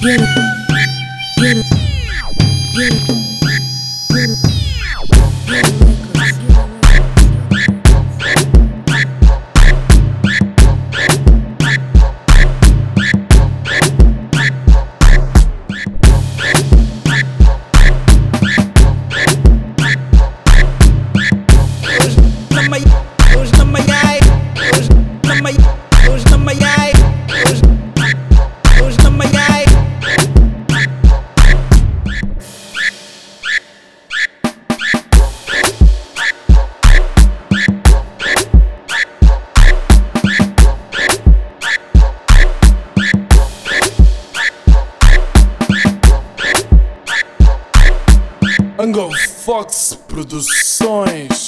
bien, bien, bien. Angle Fox Produções.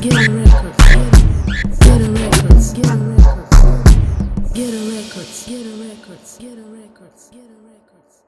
get a records, get a records, get a records, get a records, get a records, get a records, get a records, get a records.